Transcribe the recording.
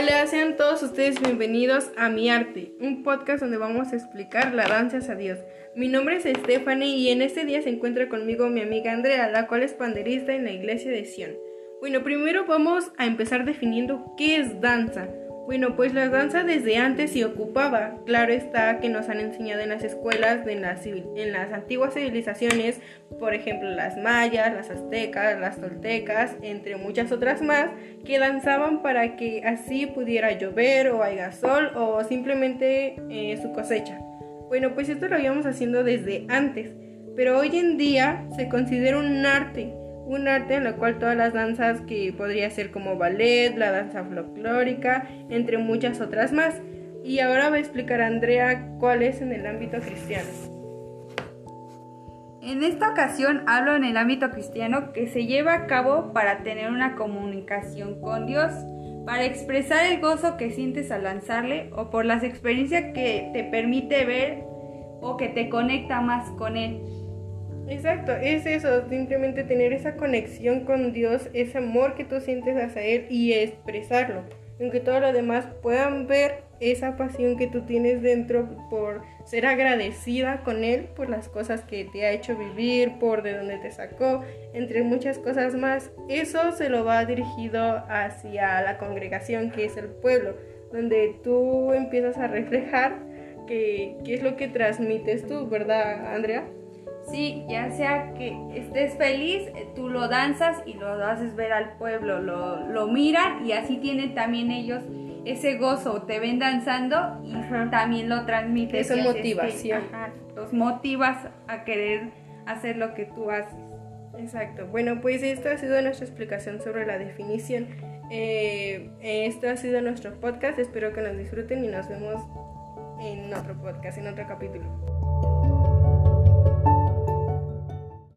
Hola, sean todos ustedes bienvenidos a Mi Arte, un podcast donde vamos a explicar la danza a Dios. Mi nombre es Stephanie y en este día se encuentra conmigo mi amiga Andrea, la cual es panderista en la iglesia de Sion. Bueno, primero vamos a empezar definiendo qué es danza. Bueno, pues la danza desde antes se ocupaba. Claro está que nos han enseñado en las escuelas, de en, las, en las antiguas civilizaciones, por ejemplo las mayas, las aztecas, las toltecas, entre muchas otras más, que danzaban para que así pudiera llover o haya sol o simplemente eh, su cosecha. Bueno, pues esto lo íbamos haciendo desde antes, pero hoy en día se considera un arte un arte en la cual todas las danzas que podría ser como ballet, la danza folclórica, entre muchas otras más. Y ahora va a explicar a Andrea cuál es en el ámbito cristiano. En esta ocasión hablo en el ámbito cristiano que se lleva a cabo para tener una comunicación con Dios, para expresar el gozo que sientes al lanzarle o por las experiencias que te permite ver o que te conecta más con Él. Exacto, es eso, simplemente tener esa conexión con Dios, ese amor que tú sientes hacia Él y expresarlo. Aunque todos los demás puedan ver esa pasión que tú tienes dentro por ser agradecida con Él, por las cosas que te ha hecho vivir, por de dónde te sacó, entre muchas cosas más. Eso se lo va dirigido hacia la congregación que es el pueblo, donde tú empiezas a reflejar qué es lo que transmites tú, ¿verdad, Andrea? Sí, ya sea que estés feliz, eh, tú lo danzas y lo haces ver al pueblo, lo, lo miran y así tienen también ellos ese gozo, te ven danzando y también lo transmites. Esa motivación. los motivas a querer hacer lo que tú haces. Exacto. Bueno, pues esto ha sido nuestra explicación sobre la definición. Eh, esto ha sido nuestro podcast. Espero que nos disfruten y nos vemos en otro podcast, en otro capítulo.